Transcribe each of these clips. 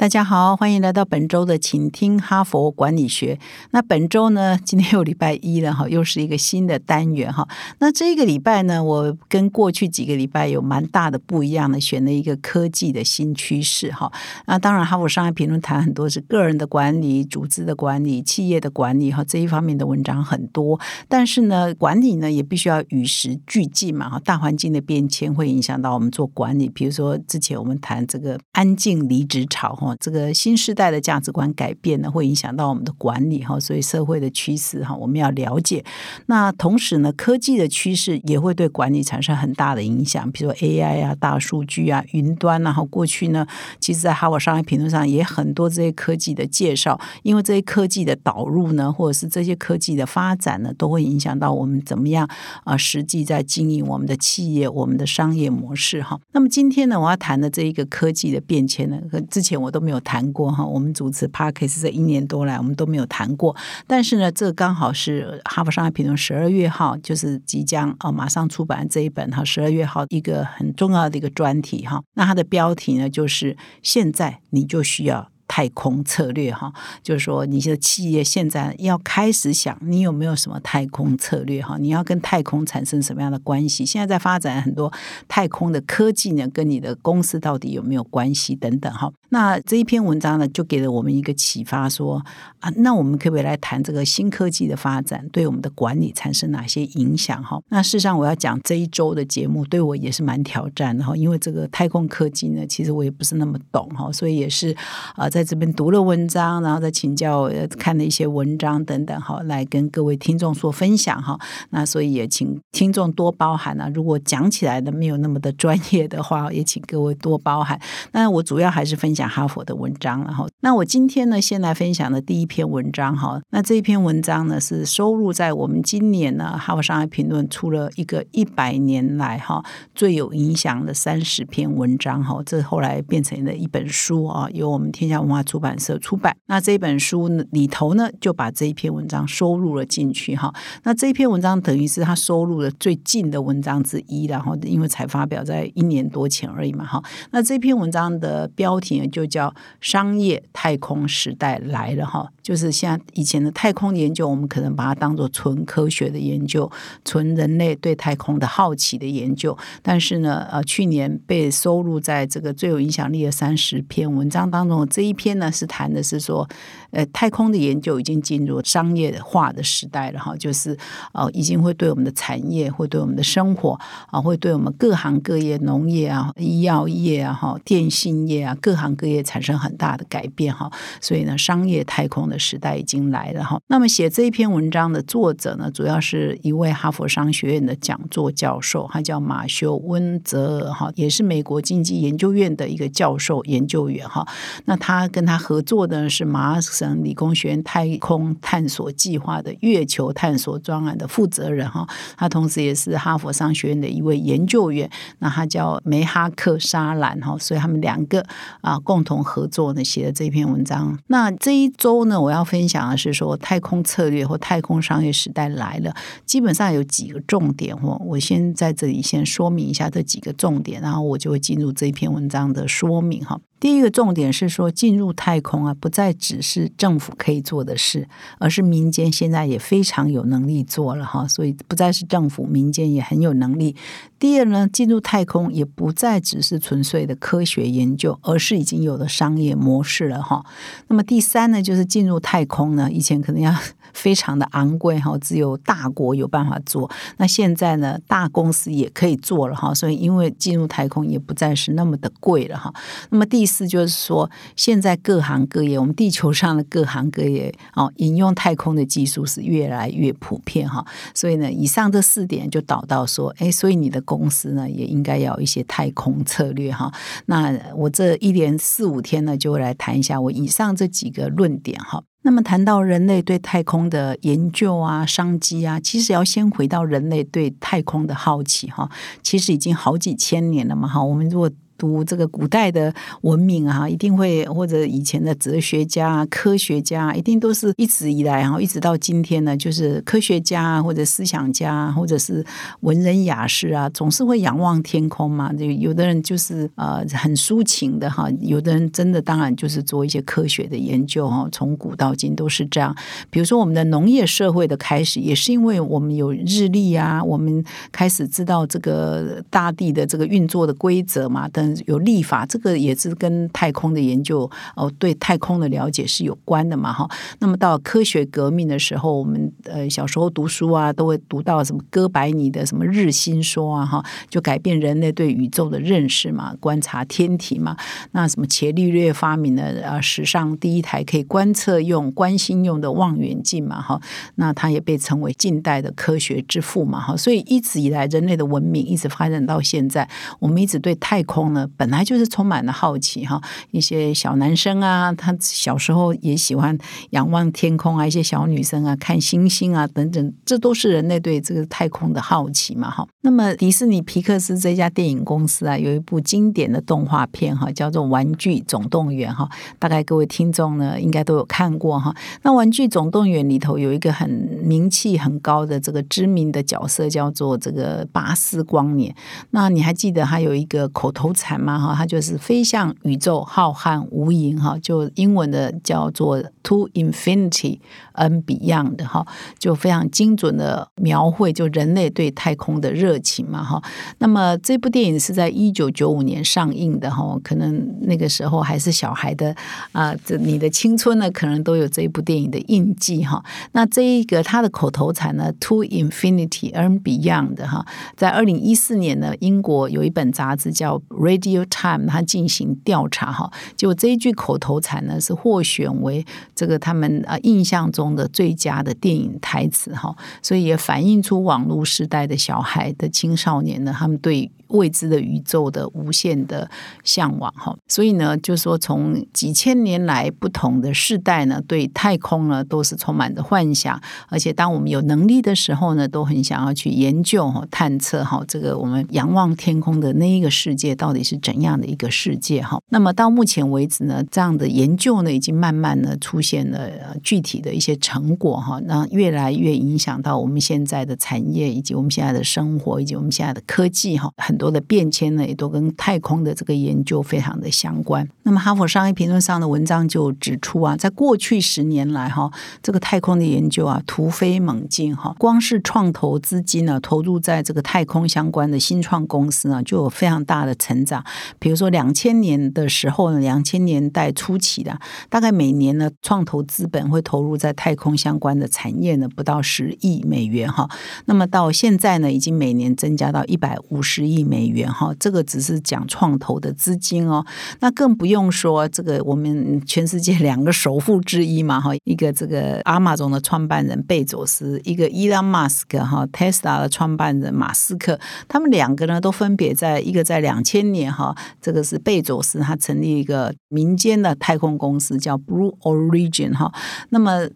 大家好，欢迎来到本周的请听哈佛管理学。那本周呢，今天又礼拜一了哈，又是一个新的单元哈。那这个礼拜呢，我跟过去几个礼拜有蛮大的不一样的，选了一个科技的新趋势哈。那当然，哈佛商业评论谈很多是个人的管理、组织的管理、企业的管理哈这一方面的文章很多。但是呢，管理呢也必须要与时俱进嘛哈。大环境的变迁会影响到我们做管理，比如说之前我们谈这个安静离职潮哈。这个新时代的价值观改变呢，会影响到我们的管理哈，所以社会的趋势哈，我们要了解。那同时呢，科技的趋势也会对管理产生很大的影响，比如说 AI 啊、大数据啊、云端然后过去呢，其实在哈佛商业评论上也很多这些科技的介绍，因为这些科技的导入呢，或者是这些科技的发展呢，都会影响到我们怎么样啊，实际在经营我们的企业、我们的商业模式哈。那么今天呢，我要谈的这一个科技的变迁呢，和之前我都没有谈过哈。我们主持 Parkes 这一年多来，我们都没有谈过。但是呢，这刚好是哈佛商业评论十二月号，就是即将啊马上出版这一本哈，十二月号一个很重要的一个专题哈。那它的标题呢，就是现在你就需要。太空策略哈，就是说你的企业现在要开始想，你有没有什么太空策略哈？你要跟太空产生什么样的关系？现在在发展很多太空的科技呢，跟你的公司到底有没有关系等等哈？那这一篇文章呢，就给了我们一个启发，说啊，那我们可不可以来谈这个新科技的发展对我们的管理产生哪些影响哈？那事实上我要讲这一周的节目对我也是蛮挑战的哈，因为这个太空科技呢，其实我也不是那么懂哈，所以也是啊在。这边读了文章，然后再请教看了一些文章等等，哈，来跟各位听众做分享哈。那所以也请听众多包涵啊。如果讲起来的没有那么的专业的话，也请各位多包涵。那我主要还是分享讲哈佛的文章，然后那我今天呢，先来分享的第一篇文章哈。那这一篇文章呢，是收录在我们今年呢哈佛商业评论出了一个一百年来哈最有影响的三十篇文章哈。这后来变成了一本书啊，由我们天下文。化出版社出版，那这本书里头呢，就把这一篇文章收录了进去哈。那这一篇文章等于是他收录的最近的文章之一，然后因为才发表在一年多前而已嘛哈。那这篇文章的标题就叫《商业太空时代来了》哈。就是像以前的太空研究，我们可能把它当做纯科学的研究，纯人类对太空的好奇的研究。但是呢，呃，去年被收录在这个最有影响力的三十篇文章当中，这一篇呢是谈的是说，呃，太空的研究已经进入商业化的时代了哈，就是呃，已经会对我们的产业，会对我们的生活啊，会对我们各行各业、农业啊、医药业啊、哈、电信业啊，各行各业产生很大的改变哈。所以呢，商业太空。的时代已经来了哈。那么写这一篇文章的作者呢，主要是一位哈佛商学院的讲座教授，他叫马修温泽尔哈，也是美国经济研究院的一个教授研究员哈。那他跟他合作的是麻省理工学院太空探索计划的月球探索专案的负责人哈。他同时也是哈佛商学院的一位研究员。那他叫梅哈克沙兰哈，所以他们两个啊共同合作呢写的这篇文章。那这一周呢？我要分享的是说，太空策略或太空商业时代来了，基本上有几个重点。我我先在这里先说明一下这几个重点，然后我就会进入这篇文章的说明哈。第一个重点是说，进入太空啊，不再只是政府可以做的事，而是民间现在也非常有能力做了哈。所以不再是政府，民间也很有能力。第二呢，进入太空也不再只是纯粹的科学研究，而是已经有了商业模式了哈。那么第三呢，就是进入太空呢，以前可能要。非常的昂贵哈，只有大国有办法做。那现在呢，大公司也可以做了哈。所以，因为进入太空也不再是那么的贵了哈。那么第四就是说，现在各行各业，我们地球上的各行各业哦，引用太空的技术是越来越普遍哈。所以呢，以上这四点就导到说，哎，所以你的公司呢，也应该要一些太空策略哈。那我这一连四五天呢，就会来谈一下我以上这几个论点哈。那么谈到人类对太空的研究啊、商机啊，其实要先回到人类对太空的好奇哈。其实已经好几千年了嘛哈。我们如果读这个古代的文明啊，一定会或者以前的哲学家、科学家，一定都是一直以来，然后一直到今天呢，就是科学家或者思想家或者是文人雅士啊，总是会仰望天空嘛。就有的人就是呃很抒情的哈，有的人真的当然就是做一些科学的研究哈。从古到今都是这样。比如说我们的农业社会的开始，也是因为我们有日历啊，我们开始知道这个大地的这个运作的规则嘛等。有立法，这个也是跟太空的研究哦，对太空的了解是有关的嘛哈。那么到科学革命的时候，我们呃小时候读书啊，都会读到什么哥白尼的什么日心说啊哈，就改变人类对宇宙的认识嘛，观察天体嘛。那什么伽利略发明了啊史上第一台可以观测用观星用的望远镜嘛哈，那他也被称为近代的科学之父嘛哈。所以一直以来，人类的文明一直发展到现在，我们一直对太空呢。本来就是充满了好奇哈，一些小男生啊，他小时候也喜欢仰望天空啊，一些小女生啊看星星啊等等，这都是人类对这个太空的好奇嘛哈。那么迪士尼皮克斯这家电影公司啊，有一部经典的动画片哈，叫做《玩具总动员》哈，大概各位听众呢应该都有看过哈。那《玩具总动员》里头有一个很名气很高的这个知名的角色，叫做这个巴斯光年。那你还记得他有一个口头禅？嘛哈，它就是飞向宇宙浩瀚无垠哈，就英文的叫做 To Infinity and Beyond 哈，就非常精准的描绘就人类对太空的热情嘛哈。那么这部电影是在一九九五年上映的哈，可能那个时候还是小孩的啊，这你的青春呢，可能都有这一部电影的印记哈。那这一个它的口头禅呢，To Infinity and Beyond 哈，在二零一四年呢，英国有一本杂志叫 Radio Time，他进行调查哈，就这一句口头禅呢，是获选为这个他们啊印象中的最佳的电影台词哈，所以也反映出网络时代的小孩的青少年呢，他们对。未知的宇宙的无限的向往哈，所以呢，就是说从几千年来不同的世代呢，对太空呢都是充满着幻想，而且当我们有能力的时候呢，都很想要去研究哈、探测哈，这个我们仰望天空的那一个世界到底是怎样的一个世界哈。那么到目前为止呢，这样的研究呢，已经慢慢的出现了具体的一些成果哈，那越来越影响到我们现在的产业以及我们现在的生活以及我们现在的科技哈，很。多的变迁呢，也都跟太空的这个研究非常的相关。那么，《哈佛商业评论》上的文章就指出啊，在过去十年来哈，这个太空的研究啊突飞猛进哈。光是创投资金呢，投入在这个太空相关的新创公司呢，就有非常大的成长。比如说，两千年的时候呢，两千年代初期的，大概每年呢，创投资本会投入在太空相关的产业呢，不到十亿美元哈。那么到现在呢，已经每年增加到一百五十亿。美元哈，这个只是讲创投的资金哦，那更不用说这个我们全世界两个首富之一嘛哈，一个这个阿玛总的创办人贝佐斯，一个伊朗马斯克哈，Tesla 的创办人马斯克，他们两个呢都分别在一个在两千年哈，这个是贝佐斯他成立一个民间的太空公司叫 Blue Origin 哈，那么。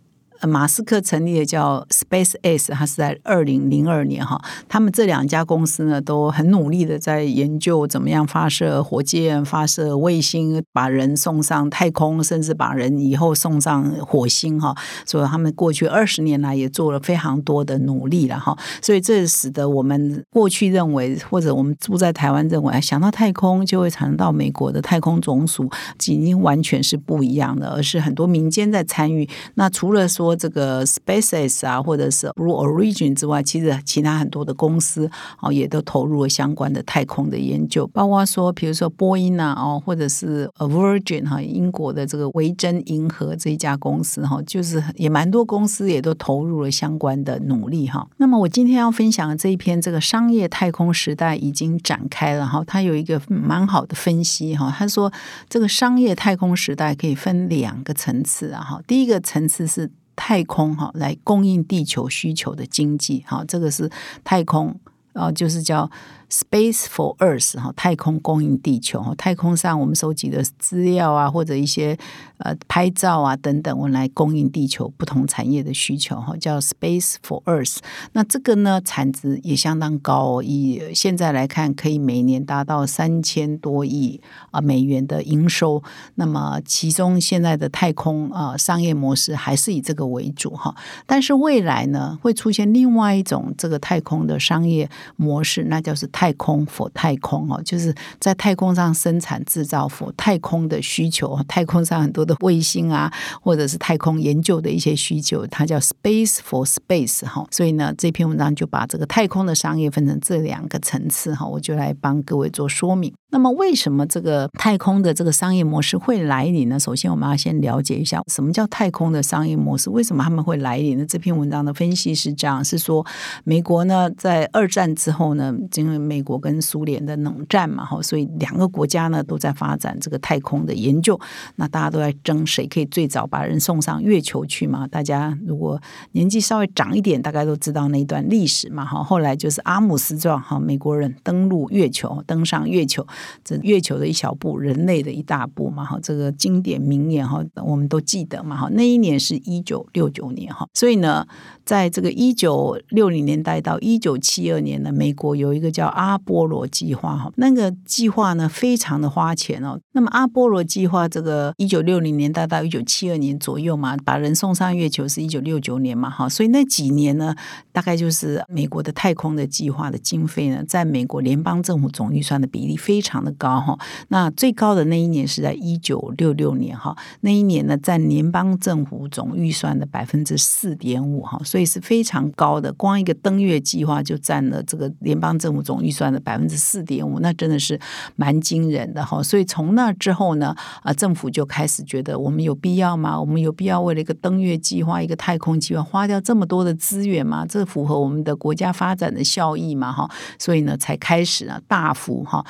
马斯克成立的叫 Space X，他是在二零零二年哈。他们这两家公司呢，都很努力的在研究怎么样发射火箭、发射卫星，把人送上太空，甚至把人以后送上火星哈。所以他们过去二十年来也做了非常多的努力了哈。所以这使得我们过去认为，或者我们住在台湾认为，想到太空就会想到美国的太空总署，已经完全是不一样的，而是很多民间在参与。那除了说这个 SpaceX 啊，或者是 Blue Origin 之外，其实其他很多的公司哦，也都投入了相关的太空的研究，包括说，比如说波音啊，哦，或者是 Virgin 哈，英国的这个维珍银河这一家公司哈，就是也蛮多公司也都投入了相关的努力哈。那么我今天要分享的这一篇，这个商业太空时代已经展开了哈，它有一个蛮好的分析哈。他说，这个商业太空时代可以分两个层次啊哈，第一个层次是。太空哈来供应地球需求的经济哈，这个是太空啊，就是叫 Space for Earth 哈，太空供应地球，太空上我们收集的资料啊，或者一些呃拍照啊等等，我们来供应地球不同产业的需求哈，叫 Space for Earth。那这个呢，产值也相当高哦，以现在来看，可以每年达到三千多亿啊美元的营收。那么其中现在的太空啊商业模式还是以这个为主哈，但是未来呢会出现另外一种这个太空的商业模式，那就是太太空否太空哦，就是在太空上生产制造否太空的需求，太空上很多的卫星啊，或者是太空研究的一些需求，它叫 space for space 哈。所以呢，这篇文章就把这个太空的商业分成这两个层次哈，我就来帮各位做说明。那么，为什么这个太空的这个商业模式会来临呢？首先，我们要先了解一下什么叫太空的商业模式，为什么他们会来临呢？这篇文章的分析是这样：是说，美国呢在二战之后呢，因为美国跟苏联的冷战嘛，哈，所以两个国家呢都在发展这个太空的研究。那大家都在争谁可以最早把人送上月球去嘛？大家如果年纪稍微长一点，大概都知道那一段历史嘛，哈。后来就是阿姆斯壮哈，美国人登陆月球，登上月球。这月球的一小步，人类的一大步嘛，哈，这个经典名言哈，我们都记得嘛，哈，那一年是一九六九年哈，所以呢。在这个一九六零年代到一九七二年呢，美国有一个叫阿波罗计划哈，那个计划呢非常的花钱哦。那么阿波罗计划这个一九六零年代到一九七二年左右嘛，把人送上月球是一九六九年嘛哈，所以那几年呢，大概就是美国的太空的计划的经费呢，在美国联邦政府总预算的比例非常常的高哈。那最高的那一年是在一九六六年哈，那一年呢占联邦政府总预算的百分之四点五哈。所以是非常高的，光一个登月计划就占了这个联邦政府总预算的百分之四点五，那真的是蛮惊人的哈。所以从那之后呢，啊，政府就开始觉得我们有必要吗？我们有必要为了一个登月计划、一个太空计划花掉这么多的资源吗？这符合我们的国家发展的效益吗？哈，所以呢，才开始啊大幅哈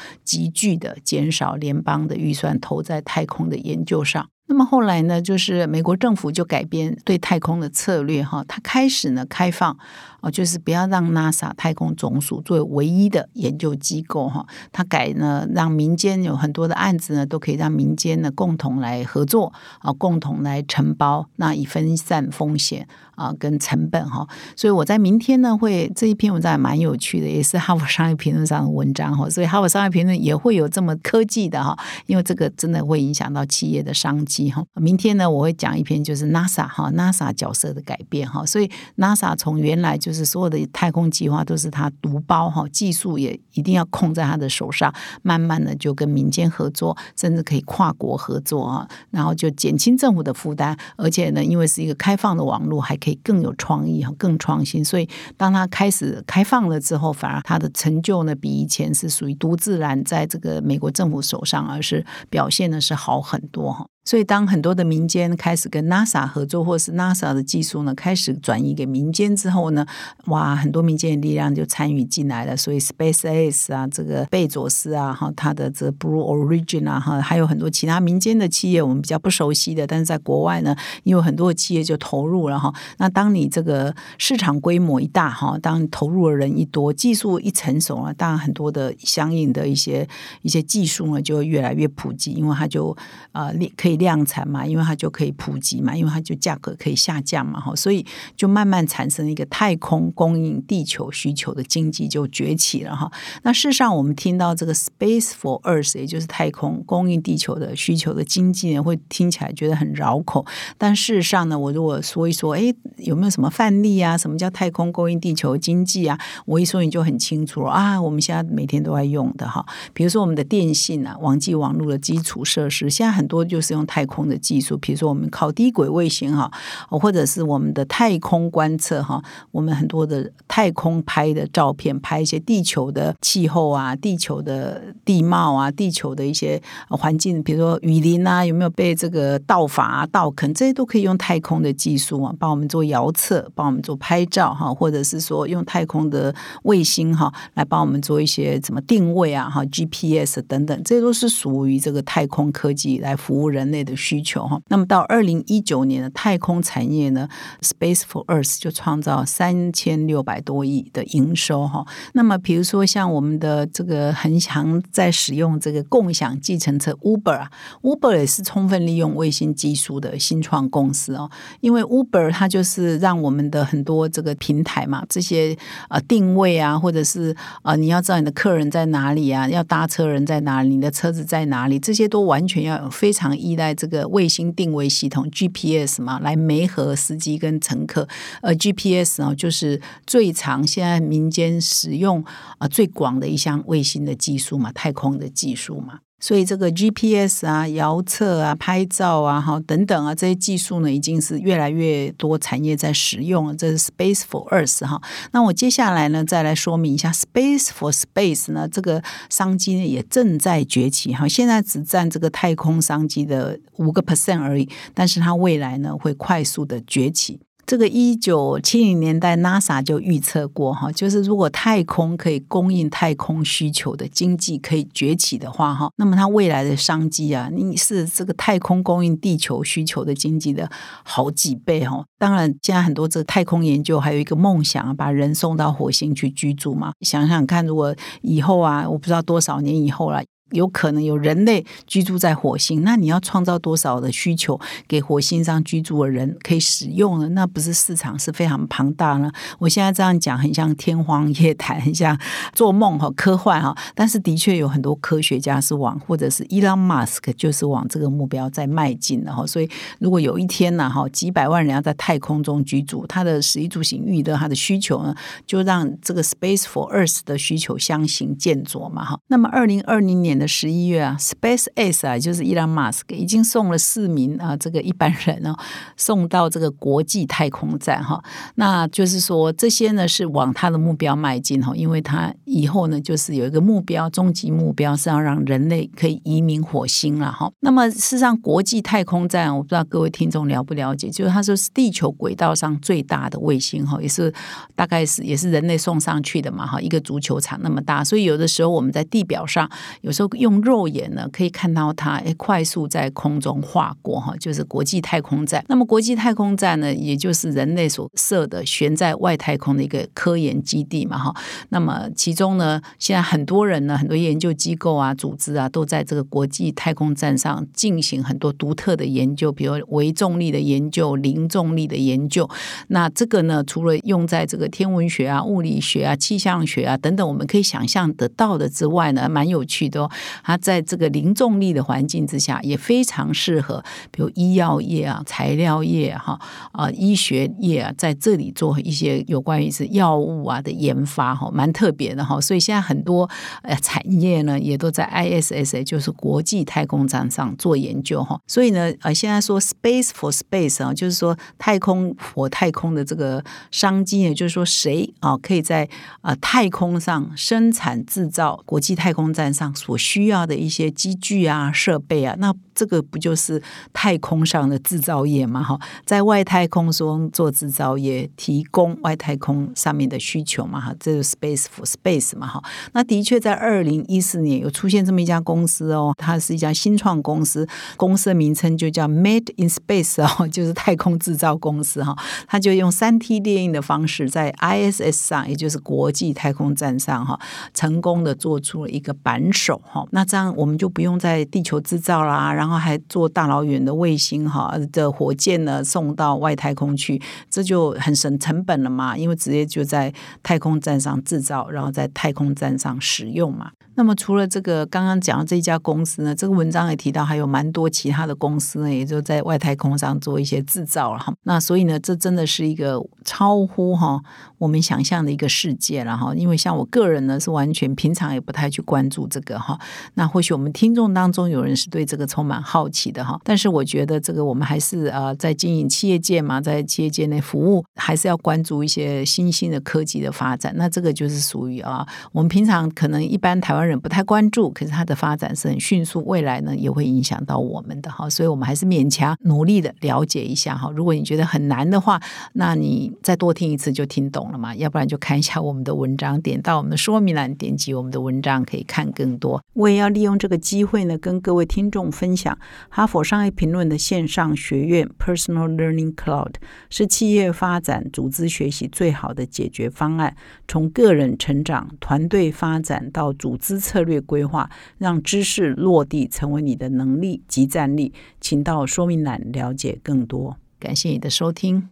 急剧的减少联邦的预算投在太空的研究上。那么后来呢，就是美国政府就改变对太空的策略哈，它开始呢开放哦，就是不要让 NASA 太空总署作为唯一的研究机构哈，它改呢让民间有很多的案子呢都可以让民间呢共同来合作啊，共同来承包，那以分散风险。啊，跟成本哈，所以我在明天呢会这一篇文章也蛮有趣的，也是 哈佛商业评论上的文章哈，所以哈佛商业评论也会有这么科技的哈，因为这个真的会影响到企业的商机哈。明天呢我会讲一篇就是 NASA 哈，NASA 角色的改变哈，所以 NASA 从原来就是所有的太空计划都是他独包哈，技术也一定要控在他的手上，慢慢的就跟民间合作，甚至可以跨国合作啊，然后就减轻政府的负担，而且呢，因为是一个开放的网络还。可以更有创意哈，更创新。所以，当他开始开放了之后，反而他的成就呢，比以前是属于独自然在这个美国政府手上，而是表现的是好很多哈。所以，当很多的民间开始跟 NASA 合作，或是 NASA 的技术呢开始转移给民间之后呢，哇，很多民间的力量就参与进来了。所以，SpaceX 啊，这个贝佐斯啊，哈，他的这 Blue Origin 啊，哈，还有很多其他民间的企业，我们比较不熟悉的，但是在国外呢，因为很多的企业就投入了哈。那当你这个市场规模一大哈，当投入的人一多，技术一成熟了，当然很多的相应的一些一些技术呢，就会越来越普及，因为它就啊，可以。量产嘛，因为它就可以普及嘛，因为它就价格可以下降嘛，哈，所以就慢慢产生一个太空供应地球需求的经济就崛起了哈。那事实上，我们听到这个 Space for Earth，也就是太空供应地球的需求的经济呢，会听起来觉得很绕口。但事实上呢，我如果说一说，哎，有没有什么范例啊？什么叫太空供应地球经济啊？我一说你就很清楚了啊。我们现在每天都在用的哈，比如说我们的电信啊，网际网络的基础设施，现在很多就是用。太空的技术，比如说我们靠低轨卫星哈，或者是我们的太空观测哈，我们很多的太空拍的照片，拍一些地球的气候啊、地球的地貌啊、地球的一些环境，比如说雨林啊，有没有被这个盗伐、盗垦，这些都可以用太空的技术啊，帮我们做遥测，帮我们做拍照哈，或者是说用太空的卫星哈，来帮我们做一些怎么定位啊哈，GPS 等等，这都是属于这个太空科技来服务人。内的需求哈。那么到二零一九年的太空产业呢，Space for Earth 就创造三千六百多亿的营收哈。那么比如说像我们的这个恒强在使用这个共享计程车 Uber 啊，Uber 也是充分利用卫星技术的新创公司哦。因为 Uber 它就是让我们的很多这个平台嘛，这些呃定位啊，或者是啊你要知道你的客人在哪里啊，要搭车人在哪里，你的车子在哪里，这些都完全要有非常依赖在这个卫星定位系统 GPS 嘛，来媒合司机跟乘客。呃，GPS 啊，就是最长现在民间使用啊最广的一项卫星的技术嘛，太空的技术嘛。所以这个 GPS 啊、遥测啊、拍照啊、哈等等啊这些技术呢，已经是越来越多产业在使用了。这是 Space for Earth 哈。那我接下来呢，再来说明一下 Space for Space 呢，这个商机呢也正在崛起哈。现在只占这个太空商机的五个 percent 而已，但是它未来呢会快速的崛起。这个一九七零年代，NASA 就预测过哈，就是如果太空可以供应太空需求的经济可以崛起的话哈，那么它未来的商机啊，你是这个太空供应地球需求的经济的好几倍哈。当然，现在很多这个太空研究还有一个梦想，把人送到火星去居住嘛。想想看，如果以后啊，我不知道多少年以后了。有可能有人类居住在火星，那你要创造多少的需求给火星上居住的人可以使用呢？那不是市场是非常庞大呢？我现在这样讲很像天荒夜谈，很像做梦哈，科幻哈。但是的确有很多科学家是往，或者是 Elon Musk 就是往这个目标在迈进的哈。所以如果有一天呢哈，几百万人要在太空中居住，他的食衣住行娱乐他的需求呢，就让这个 Space for Earth 的需求相形见绌嘛哈。那么二零二零年。的十一月啊，Space X 啊，就是伊朗马斯克已经送了四名啊，这个一般人哦，送到这个国际太空站哈。那就是说，这些呢是往他的目标迈进哈，因为他以后呢就是有一个目标，终极目标是要让人类可以移民火星了哈。那么事实上，国际太空站我不知道各位听众了不了解，就是它说是地球轨道上最大的卫星哈，也是大概是也是人类送上去的嘛哈，一个足球场那么大，所以有的时候我们在地表上有时候。用肉眼呢，可以看到它诶，快速在空中划过哈，就是国际太空站。那么国际太空站呢，也就是人类所设的悬在外太空的一个科研基地嘛哈。那么其中呢，现在很多人呢，很多研究机构啊、组织啊，都在这个国际太空站上进行很多独特的研究，比如微重力的研究、零重力的研究。那这个呢，除了用在这个天文学啊、物理学啊、气象学啊等等，我们可以想象得到的之外呢，蛮有趣的。哦它在这个零重力的环境之下，也非常适合，比如医药业啊、材料业哈啊、医学业啊，在这里做一些有关于是药物啊的研发哈，蛮特别的哈。所以现在很多呃产业呢，也都在 ISS，就是国际太空站上做研究哈。所以呢，呃，现在说 Space for Space 啊，就是说太空火太空的这个商机呢，就是说谁啊可以在啊太空上生产制造国际太空站上所需。要的一些机具啊、设备啊，那这个不就是太空上的制造业吗？哈，在外太空中做制造业，提供外太空上面的需求嘛？哈，这是 space for space 嘛？哈，那的确在二零一四年有出现这么一家公司哦，它是一家新创公司，公司的名称就叫 Made in Space 哦，就是太空制造公司哈，它就用三 T 列印的方式在 ISS 上，也就是国际太空站上哈，成功的做出了一个扳手哈。那这样我们就不用在地球制造啦，然后还做大老远的卫星哈的火箭呢送到外太空去，这就很省成本了嘛，因为直接就在太空站上制造，然后在太空站上使用嘛。那么除了这个刚刚讲的这一家公司呢，这个文章也提到还有蛮多其他的公司呢，也就在外太空上做一些制造了哈。那所以呢，这真的是一个超乎哈我们想象的一个世界了哈。因为像我个人呢，是完全平常也不太去关注这个哈。那或许我们听众当中有人是对这个充满好奇的哈，但是我觉得这个我们还是呃在经营企业界嘛，在企业界内服务，还是要关注一些新兴的科技的发展。那这个就是属于啊，我们平常可能一般台湾。人不太关注，可是它的发展是很迅速，未来呢也会影响到我们的哈，所以我们还是勉强努力的了解一下哈。如果你觉得很难的话，那你再多听一次就听懂了嘛，要不然就看一下我们的文章，点到我们的说明栏，点击我们的文章可以看更多。我也要利用这个机会呢，跟各位听众分享哈佛商业评论的线上学院 Personal Learning Cloud 是企业发展、组织学习最好的解决方案，从个人成长、团队发展到组织策略规划，让知识落地成为你的能力及战力。请到说明栏了解更多。感谢你的收听。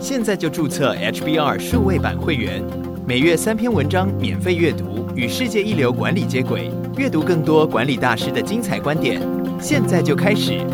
现在就注册 HBR 数位版会员，每月三篇文章免费阅读，与世界一流管理接轨，阅读更多管理大师的精彩观点。现在就开始。